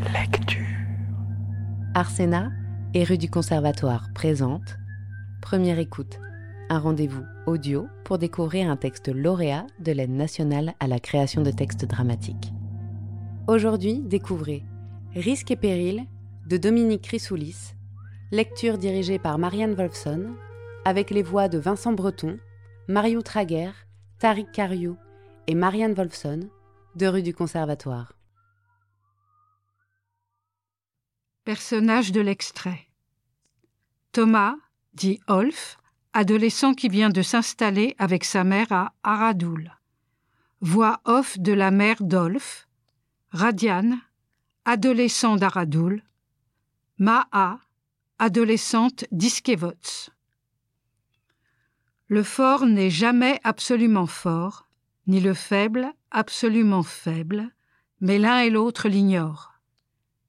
Lecture. Arsena et rue du Conservatoire présente Première écoute, un rendez-vous audio pour découvrir un texte lauréat de l'aide nationale à la création de textes dramatiques. Aujourd'hui, découvrez Risque et péril de Dominique Chrysoulis, lecture dirigée par Marianne Wolfson, avec les voix de Vincent Breton, Mario Traguer, Tariq Cariou et Marianne Wolfson, de rue du Conservatoire. Personnage de l'extrait. Thomas, dit Olf, adolescent qui vient de s'installer avec sa mère à Aradoul. Voix off de la mère d'Olf. Radiane, adolescent d'Aradoul. Ma'a, adolescente d'Iskevots. Le fort n'est jamais absolument fort, ni le faible absolument faible, mais l'un et l'autre l'ignorent.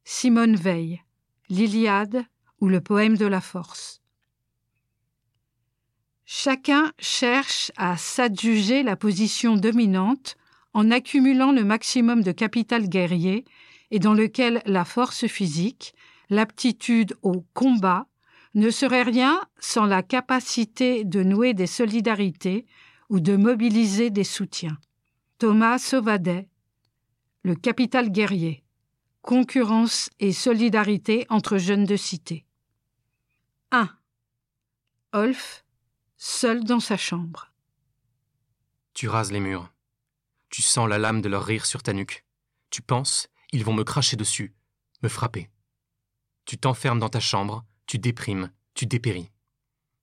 Simone Veil, l'Iliade ou le poème de la force. Chacun cherche à s'adjuger la position dominante en accumulant le maximum de capital guerrier et dans lequel la force physique, l'aptitude au combat, ne serait rien sans la capacité de nouer des solidarités ou de mobiliser des soutiens. Thomas Sauvadet, Le capital guerrier, concurrence et solidarité entre jeunes de cité. 1. Olf, seul dans sa chambre. Tu rases les murs. Tu sens la lame de leur rire sur ta nuque. Tu penses, ils vont me cracher dessus, me frapper. Tu t'enfermes dans ta chambre, tu déprimes, tu dépéris.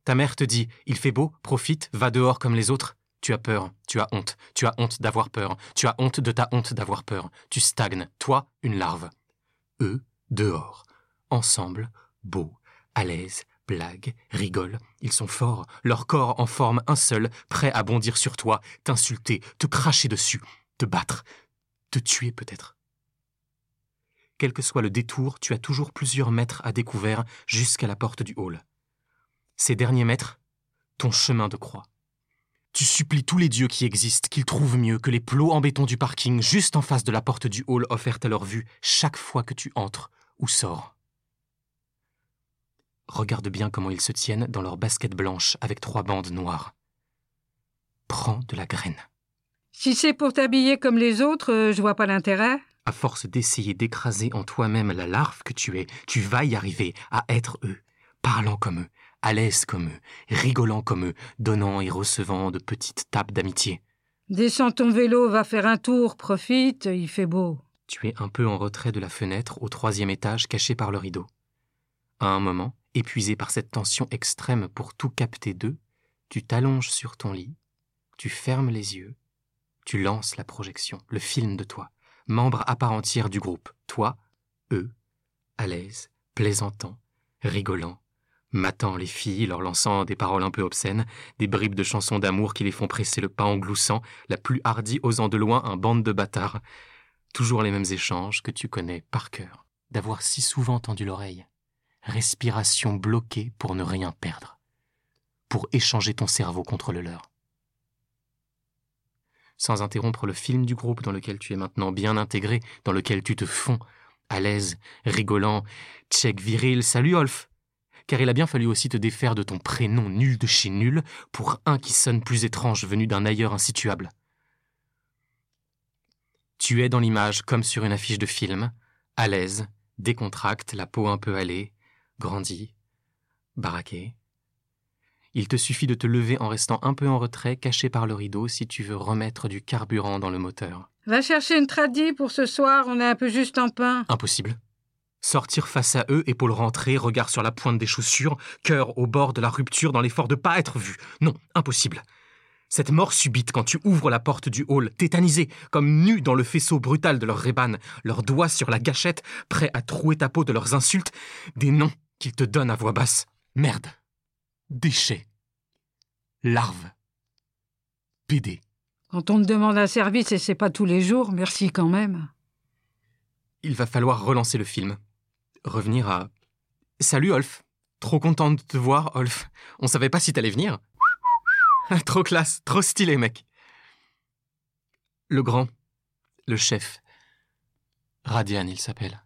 Ta mère te dit Il fait beau, profite, va dehors comme les autres. Tu as peur, tu as honte, tu as honte d'avoir peur, tu as honte de ta honte d'avoir peur. Tu stagnes, toi, une larve. Eux, dehors, ensemble, beaux, à l'aise, blaguent, rigolent, ils sont forts, leur corps en forme un seul, prêt à bondir sur toi, t'insulter, te cracher dessus, te battre, te tuer peut-être. Quel que soit le détour, tu as toujours plusieurs mètres à découvert jusqu'à la porte du hall. Ces derniers mètres, ton chemin de croix. Tu supplies tous les dieux qui existent qu'ils trouvent mieux que les plots en béton du parking juste en face de la porte du hall offerte à leur vue chaque fois que tu entres ou sors. Regarde bien comment ils se tiennent dans leur basket blanche avec trois bandes noires. Prends de la graine. Si c'est pour t'habiller comme les autres, euh, je vois pas l'intérêt. À force d'essayer d'écraser en toi-même la larve que tu es, tu vas y arriver à être eux, parlant comme eux, à l'aise comme eux, rigolant comme eux, donnant et recevant de petites tapes d'amitié. Descends ton vélo, va faire un tour, profite, il fait beau. Tu es un peu en retrait de la fenêtre au troisième étage caché par le rideau. À un moment, épuisé par cette tension extrême pour tout capter d'eux, tu t'allonges sur ton lit, tu fermes les yeux, tu lances la projection, le film de toi, membre à part entière du groupe, toi, eux, à l'aise, plaisantant, rigolant, matant les filles, leur lançant des paroles un peu obscènes, des bribes de chansons d'amour qui les font presser le pas en gloussant, la plus hardie osant de loin un bande de bâtards. Toujours les mêmes échanges que tu connais par cœur, d'avoir si souvent tendu l'oreille. Respiration bloquée pour ne rien perdre, pour échanger ton cerveau contre le leur. Sans interrompre le film du groupe dans lequel tu es maintenant bien intégré, dans lequel tu te fonds, à l'aise, rigolant, tchèque viril, salut Olf car il a bien fallu aussi te défaire de ton prénom nul de chez nul pour un qui sonne plus étrange venu d'un ailleurs insituable. Tu es dans l'image comme sur une affiche de film, à l'aise, décontracte, la peau un peu hâlée, grandi, baraqué. Il te suffit de te lever en restant un peu en retrait, caché par le rideau, si tu veux remettre du carburant dans le moteur. Va chercher une tradie pour ce soir, on est un peu juste en pain. Impossible. Sortir face à eux, épaules rentrées, regard sur la pointe des chaussures, cœur au bord de la rupture dans l'effort de pas être vu. Non, impossible. Cette mort subite quand tu ouvres la porte du hall, tétanisé, comme nu dans le faisceau brutal de leurs rébans, leurs doigts sur la gâchette, prêts à trouer ta peau de leurs insultes, des noms qu'ils te donnent à voix basse. Merde. Déchet. Larve. PD. Quand on te demande un service et c'est pas tous les jours, merci quand même. Il va falloir relancer le film. Revenir à. Salut Olf. Trop content de te voir, Olf. On savait pas si t'allais venir. trop classe, trop stylé, mec. Le grand, le chef. Radian, il s'appelle.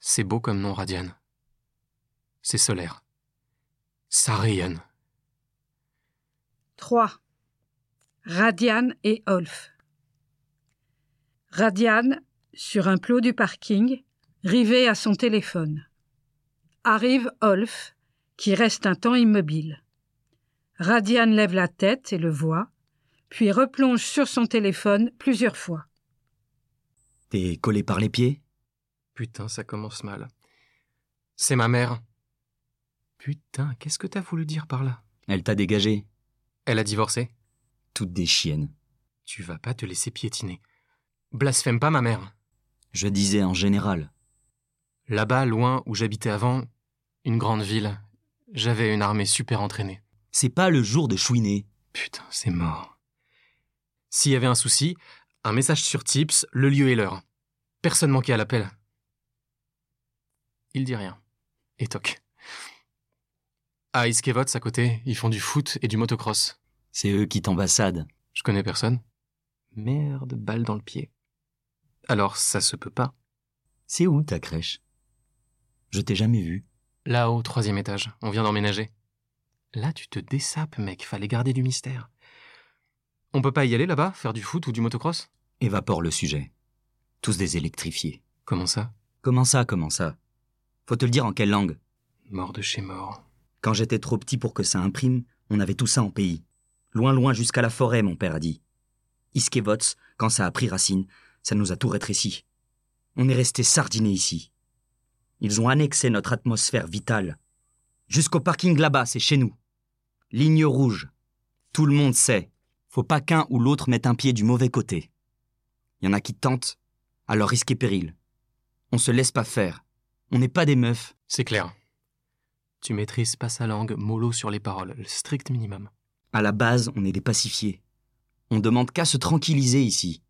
C'est beau comme nom, Radiane. C'est solaire. Ça rayonne. 3. Radiane et Olf. Radiane, sur un plot du parking, rivé à son téléphone. Arrive Olf, qui reste un temps immobile. Radiane lève la tête et le voit, puis replonge sur son téléphone plusieurs fois. T'es collé par les pieds? Putain, ça commence mal. C'est ma mère. Putain, qu'est-ce que t'as voulu dire par là? Elle t'a dégagé Elle a divorcé Toutes des chiennes. Tu vas pas te laisser piétiner. Blasphème pas ma mère. Je disais en général. Là-bas, loin où j'habitais avant, une grande ville, j'avais une armée super entraînée. C'est pas le jour de chouiner. Putain, c'est mort. S'il y avait un souci, un message sur Tips, le lieu et l'heure. Personne manquait à l'appel. Il dit rien. Et toc. À Iskevots, à côté, ils font du foot et du motocross. C'est eux qui t'ambassadent. Je connais personne. Merde, balle dans le pied. Alors, ça se peut pas. C'est où ta crèche? Je t'ai jamais vu. Là-haut, troisième étage, on vient d'emménager. Là, tu te dessapes, mec, fallait garder du mystère. On peut pas y aller là-bas, faire du foot ou du motocross? Évapore le sujet. Tous des électrifiés. Comment ça? Comment ça, comment ça? Faut te le dire en quelle langue? Mort de chez mort. Quand j'étais trop petit pour que ça imprime, on avait tout ça en pays. Loin, loin jusqu'à la forêt, mon père a dit. Iskevots, quand ça a pris racine, ça nous a tout rétréci. On est resté sardiné ici. Ils ont annexé notre atmosphère vitale. Jusqu'au parking là-bas, c'est chez nous. Ligne rouge. Tout le monde sait. Faut pas qu'un ou l'autre mette un pied du mauvais côté. Y en a qui tentent, à leur risque et péril. On se laisse pas faire. On n'est pas des meufs. C'est clair. Tu maîtrises pas sa langue, mollo sur les paroles, le strict minimum. À la base, on est des pacifiés. On demande qu'à se tranquilliser ici.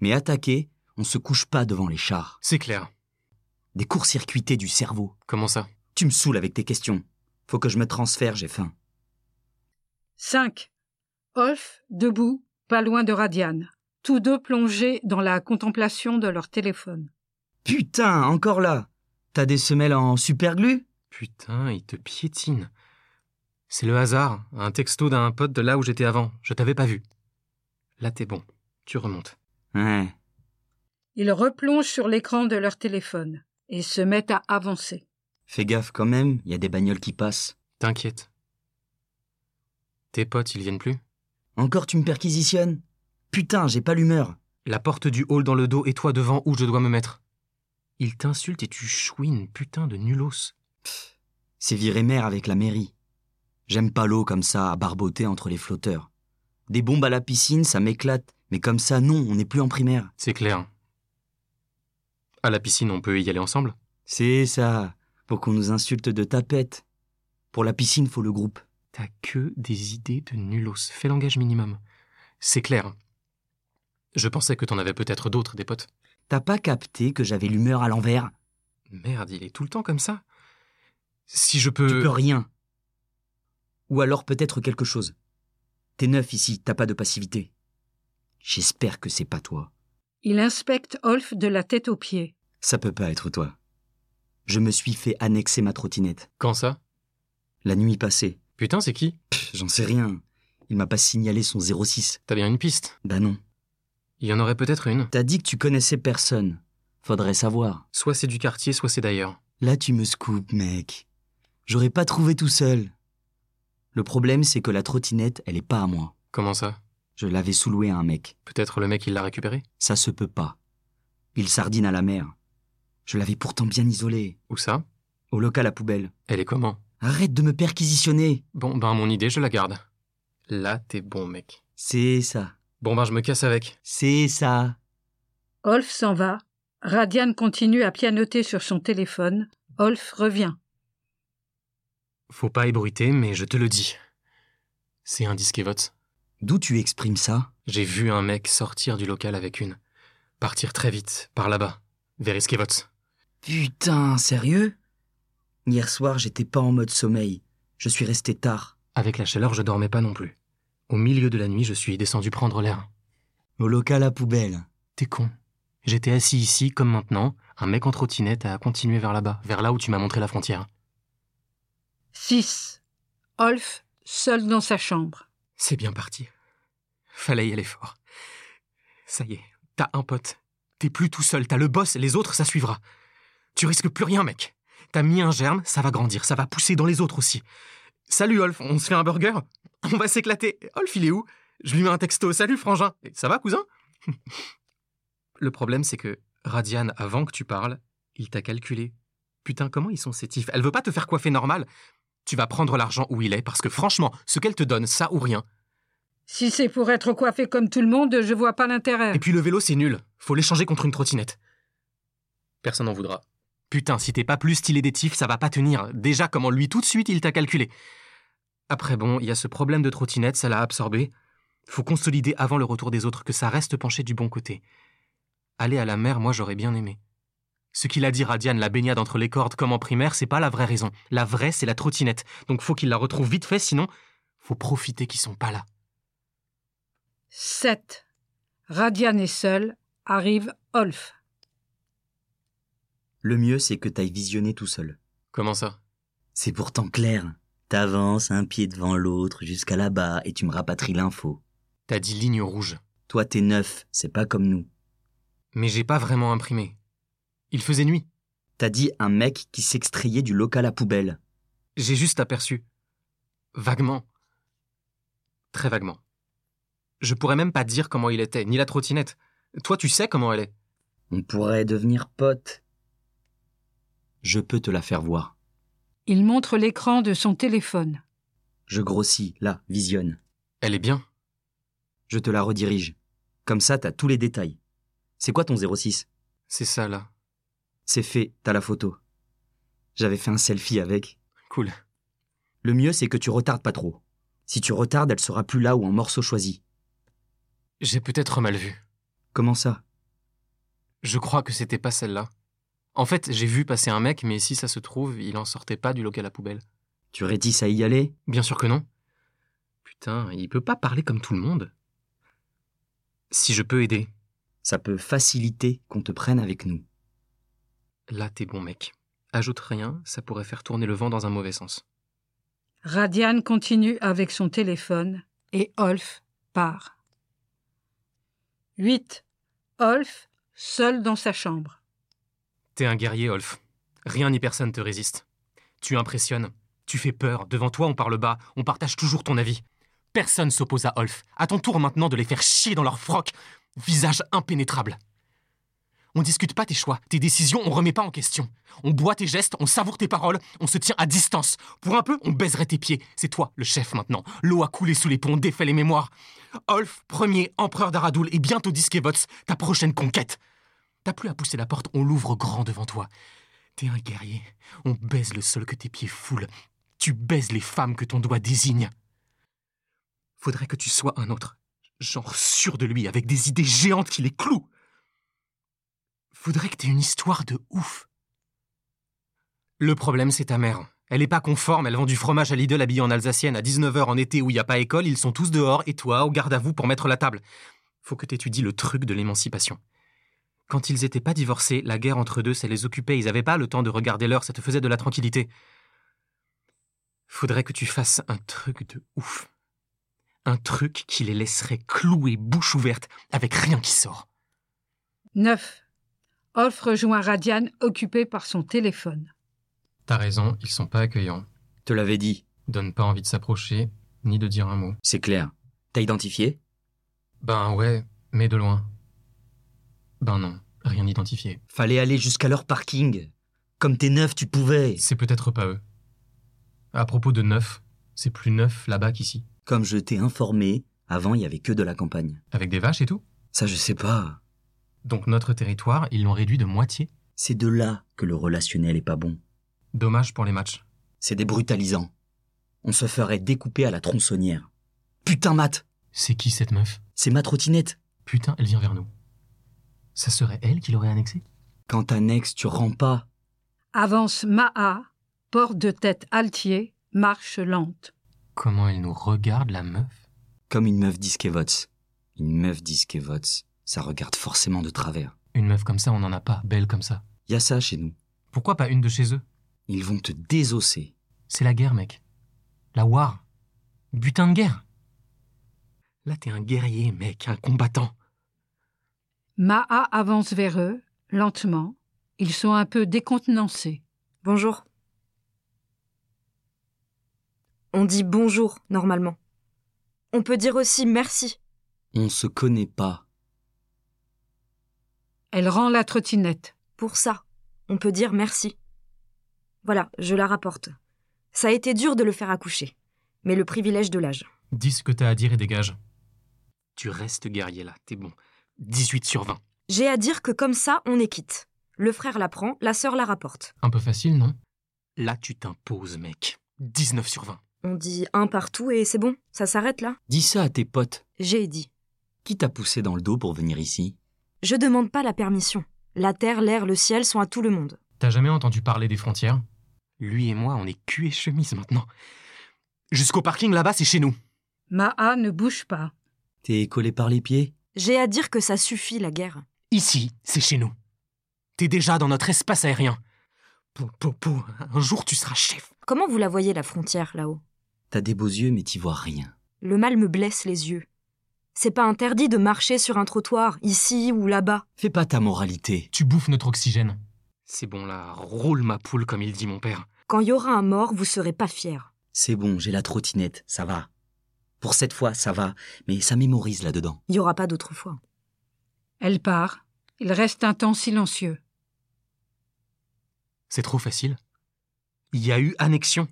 Mais attaquer, on se couche pas devant les chars. C'est clair. Des courts-circuités du cerveau. Comment ça? Tu me saoules avec tes questions. Faut que je me transfère, j'ai faim. 5. Olf, debout, pas loin de Radiane, tous deux plongés dans la contemplation de leur téléphone. Putain, encore là T'as des semelles en superglue? Putain, il te piétine. C'est le hasard, un texto d'un pote de là où j'étais avant. Je t'avais pas vu. Là, t'es bon. Tu remontes. Ouais. Ils replongent sur l'écran de leur téléphone et se mettent à avancer. Fais gaffe quand même, y a des bagnoles qui passent. T'inquiète. Tes potes, ils viennent plus Encore tu me perquisitionnes? Putain, j'ai pas l'humeur. La porte du hall dans le dos et toi devant où je dois me mettre? Ils t'insultent et tu chouines, putain de nulos. C'est viré mère avec la mairie. J'aime pas l'eau comme ça, à barboter entre les flotteurs. Des bombes à la piscine, ça m'éclate. Mais comme ça, non, on n'est plus en primaire. C'est clair. À la piscine, on peut y aller ensemble? C'est ça, pour qu'on nous insulte de tapette. Pour la piscine, faut le groupe. T'as que des idées de nulos. Fais langage minimum. C'est clair. Je pensais que t'en avais peut-être d'autres, des potes. T'as pas capté que j'avais l'humeur à l'envers? Merde, il est tout le temps comme ça. Si je peux. Tu peux rien. Ou alors peut-être quelque chose. T'es neuf ici, t'as pas de passivité. J'espère que c'est pas toi. Il inspecte Olf de la tête aux pieds. Ça peut pas être toi. Je me suis fait annexer ma trottinette. Quand ça? La nuit passée. Putain, c'est qui? J'en sais rien. Il m'a pas signalé son 06. T'as bien une piste? Bah non. Il y en aurait peut-être une. T'as dit que tu connaissais personne. Faudrait savoir. Soit c'est du quartier, soit c'est d'ailleurs. Là, tu me scoopes, mec. J'aurais pas trouvé tout seul. Le problème, c'est que la trottinette, elle est pas à moi. Comment ça? Je l'avais sous-louée à un mec. Peut-être le mec il l'a récupéré? Ça se peut pas. Il sardine à la mer. Je l'avais pourtant bien isolée. Où ça? Au local à poubelle. Elle est comment? Arrête de me perquisitionner. Bon, ben mon idée, je la garde. Là, t'es bon, mec. C'est ça. Bon, ben je me casse avec. C'est ça. Olf s'en va. Radiane continue à pianoter sur son téléphone. Olf revient. Faut pas ébruiter, mais je te le dis. C'est un disquevote. D'où tu exprimes ça? J'ai vu un mec sortir du local avec une. Partir très vite, par là-bas, vers Iskevots. Putain, sérieux? Hier soir, j'étais pas en mode sommeil. Je suis resté tard. Avec la chaleur, je dormais pas non plus. Au milieu de la nuit, je suis descendu prendre l'air. Au local à poubelle. T'es con. J'étais assis ici, comme maintenant, un mec en trottinette a continué vers là-bas, vers là où tu m'as montré la frontière. 6. Olf, seul dans sa chambre. C'est bien parti. Fallait y aller fort. Ça y est, t'as un pote. T'es plus tout seul, t'as le boss, les autres, ça suivra. Tu risques plus rien, mec. T'as mis un germe, ça va grandir, ça va pousser dans les autres aussi. Salut Olf, on se fait un burger? On va s'éclater. Olf, il est où? Je lui mets un texto. Salut frangin. Ça va, cousin? Le problème, c'est que Radiane, avant que tu parles, il t'a calculé. Putain, comment ils sont sétifs Elle veut pas te faire coiffer normal. Tu vas prendre l'argent où il est, parce que franchement, ce qu'elle te donne, ça ou rien. Si c'est pour être coiffé comme tout le monde, je vois pas l'intérêt. Et puis le vélo, c'est nul. Faut l'échanger contre une trottinette. Personne n'en voudra. Putain, si t'es pas plus stylé des tifs, ça va pas tenir. Déjà, comment lui, tout de suite, il t'a calculé. Après, bon, il y a ce problème de trottinette, ça l'a absorbé. Faut consolider avant le retour des autres que ça reste penché du bon côté. Aller à la mer, moi, j'aurais bien aimé. Ce qu'il a dit Radiane, la baignade entre les cordes comme en primaire, c'est pas la vraie raison. La vraie, c'est la trottinette. Donc faut qu'il la retrouve vite fait, sinon, faut profiter qu'ils sont pas là. 7. Radiane est seule. Arrive Olf. Le mieux, c'est que t'ailles visionner tout seul. Comment ça? C'est pourtant clair. T'avances un pied devant l'autre jusqu'à là-bas et tu me rapatries l'info. T'as dit ligne rouge. Toi, t'es neuf, c'est pas comme nous. Mais j'ai pas vraiment imprimé. Il faisait nuit. T'as dit un mec qui s'extrayait du local à poubelle. J'ai juste aperçu. Vaguement. Très vaguement. Je pourrais même pas dire comment il était, ni la trottinette. Toi, tu sais comment elle est. On pourrait devenir potes. Je peux te la faire voir. Il montre l'écran de son téléphone. Je grossis, là, visionne. Elle est bien. Je te la redirige. Comme ça, t'as tous les détails. C'est quoi ton 06 C'est ça, là. C'est fait, t'as la photo. J'avais fait un selfie avec. Cool. Le mieux, c'est que tu retardes pas trop. Si tu retardes, elle sera plus là ou en morceau choisi. J'ai peut-être mal vu. Comment ça? Je crois que c'était pas celle-là. En fait, j'ai vu passer un mec, mais si ça se trouve, il en sortait pas du local à poubelle. Tu rétisses à y aller Bien sûr que non. Putain, il peut pas parler comme tout le monde. Si je peux aider, Ça peut faciliter qu'on te prenne avec nous. Là t'es bon mec. Ajoute rien, ça pourrait faire tourner le vent dans un mauvais sens. Radiane continue avec son téléphone et Olf part. 8. Olf, seul dans sa chambre. T'es un guerrier, Olf. Rien ni personne te résiste. Tu impressionnes. Tu fais peur. Devant toi, on parle bas. On partage toujours ton avis. Personne s'oppose à Olf. À ton tour maintenant de les faire chier dans leur froc. Visage impénétrable. On discute pas tes choix, tes décisions, on remet pas en question. On boit tes gestes, on savoure tes paroles, on se tient à distance. Pour un peu, on baiserait tes pieds. C'est toi, le chef maintenant. L'eau a coulé sous les ponts, défait les mémoires. Olf, premier empereur d'Aradoul et bientôt Diskevots, ta prochaine conquête. T'as plus à pousser la porte, on l'ouvre grand devant toi. T'es un guerrier. On baise le sol que tes pieds foulent. Tu baises les femmes que ton doigt désigne. Faudrait que tu sois un autre. Genre sûr de lui, avec des idées géantes qui les clouent. Faudrait que t'aies une histoire de ouf. Le problème, c'est ta mère. Elle est pas conforme, elle vend du fromage à Lidl habillé en alsacienne à 19h en été où il y a pas école, ils sont tous dehors, et toi, au garde à vous pour mettre la table. Faut que t'étudies le truc de l'émancipation. Quand ils étaient pas divorcés, la guerre entre deux, ça les occupait, ils avaient pas le temps de regarder l'heure, ça te faisait de la tranquillité. Faudrait que tu fasses un truc de ouf. Un truc qui les laisserait clouer bouche ouverte avec rien qui sort. 9. Olf rejoint Radiane occupé par son téléphone. T'as raison, ils sont pas accueillants. Te l'avais dit, Donne pas envie de s'approcher, ni de dire un mot. c'est clair. T'as identifié? Ben ouais, mais de loin. Ben non, rien identifié. Fallait aller jusqu'à leur parking. Comme t'es neuf, tu pouvais. C'est peut-être pas eux. À propos de neuf, c'est plus neuf là-bas qu'ici. Comme je t'ai informé, avant il y avait que de la campagne. Avec des vaches et tout? Ça, je sais pas. Donc notre territoire, ils l'ont réduit de moitié. C'est de là que le relationnel est pas bon. Dommage pour les matchs. C'est des brutalisants. On se ferait découper à la tronçonnière. Putain, Matt C'est qui cette meuf? C'est ma trottinette. Putain, elle vient vers nous. Ça serait elle qui l'aurait annexée? Quand t'annexes, tu rends pas. Avance Maha, porte de tête altier, marche lente. Comment elle nous regarde, la meuf? Comme une meuf disquevots. Une meuf disquevots, ça regarde forcément de travers. Une meuf comme ça, on n'en a pas, belle comme ça. Y a ça chez nous. Pourquoi pas une de chez eux? Ils vont te désosser. C'est la guerre, mec. La war. Butin de guerre. Là, t'es un guerrier, mec, un combattant. Maha avance vers eux, lentement. Ils sont un peu décontenancés. Bonjour. On dit bonjour, normalement. On peut dire aussi merci. On se connaît pas. Elle rend la trottinette. Pour ça, on peut dire merci. Voilà, je la rapporte. Ça a été dur de le faire accoucher, mais le privilège de l'âge. Dis ce que t'as à dire et dégage. Tu restes guerrier là, t'es bon. 18 sur 20. J'ai à dire que comme ça, on est quitte. Le frère la prend, la sœur la rapporte. Un peu facile, non? Là, tu t'imposes, mec. 19 sur 20. On dit un partout et c'est bon, ça s'arrête là Dis ça à tes potes. J'ai dit. Qui t'a poussé dans le dos pour venir ici? Je demande pas la permission. La terre, l'air, le ciel sont à tout le monde. T'as jamais entendu parler des frontières? Lui et moi, on est cul et chemise maintenant. Jusqu'au parking là-bas, c'est chez nous. Maha ne bouge pas. T'es collé par les pieds? J'ai à dire que ça suffit la guerre. Ici, c'est chez nous. T'es déjà dans notre espace aérien. Pou, pou, pou. Un jour, tu seras chef. Comment vous la voyez la frontière là-haut? T'as des beaux yeux mais t'y vois rien. Le mal me blesse les yeux. C'est pas interdit de marcher sur un trottoir, ici ou là-bas. Fais pas ta moralité. Tu bouffes notre oxygène. C'est bon là, roule ma poule comme il dit mon père. Quand il y aura un mort, vous serez pas fiers. C'est bon, j'ai la trottinette, ça va. Pour cette fois, ça va, mais ça mémorise là-dedans. Il y aura pas d'autre fois. Elle part. Il reste un temps silencieux. C'est trop facile. Il y a eu annexion.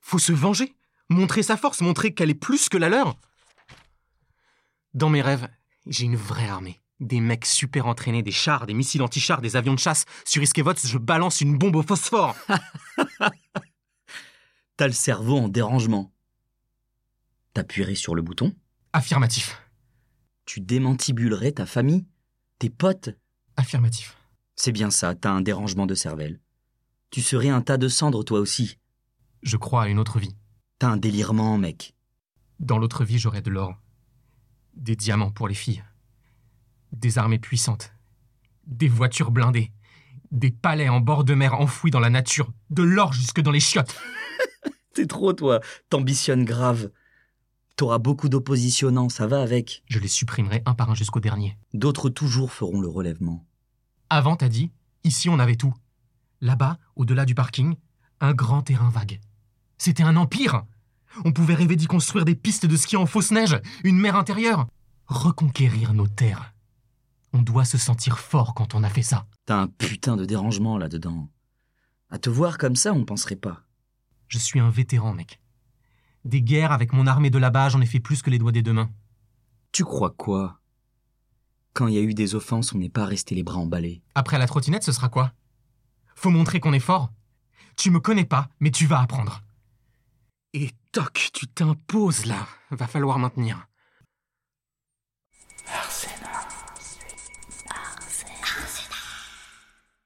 Faut se venger. Montrer sa force, montrer qu'elle est plus que la leur. Dans mes rêves, j'ai une vraie armée. Des mecs super entraînés, des chars, des missiles anti-chars, des avions de chasse. Sur Iskevots, je balance une bombe au phosphore. T'as le cerveau en dérangement. T'appuierais sur le bouton Affirmatif. Tu démantibulerais ta famille Tes potes Affirmatif. C'est bien ça, t'as un dérangement de cervelle. Tu serais un tas de cendres toi aussi. Je crois à une autre vie. T'as un délirement, mec. Dans l'autre vie, j'aurai de l'or. Des diamants pour les filles. Des armées puissantes. Des voitures blindées. Des palais en bord de mer enfouis dans la nature. De l'or jusque dans les chiottes. T'es trop, toi. T'ambitionnes grave. T'auras beaucoup d'oppositionnants, ça va avec. Je les supprimerai un par un jusqu'au dernier. D'autres toujours feront le relèvement. Avant, t'as dit, ici on avait tout. Là-bas, au-delà du parking, un grand terrain vague. C'était un empire. On pouvait rêver d'y construire des pistes de ski en fausse neige, une mer intérieure. Reconquérir nos terres. On doit se sentir fort quand on a fait ça. T'as un putain de dérangement là-dedans. À te voir comme ça, on penserait pas. Je suis un vétéran, mec. Des guerres avec mon armée de là-bas, j'en ai fait plus que les doigts des deux mains. Tu crois quoi? Quand il y a eu des offenses, on n'est pas resté les bras emballés. Après la trottinette, ce sera quoi? Faut montrer qu'on est fort. Tu me connais pas, mais tu vas apprendre. Et Toc, tu t'imposes là. Va falloir maintenir. Merci.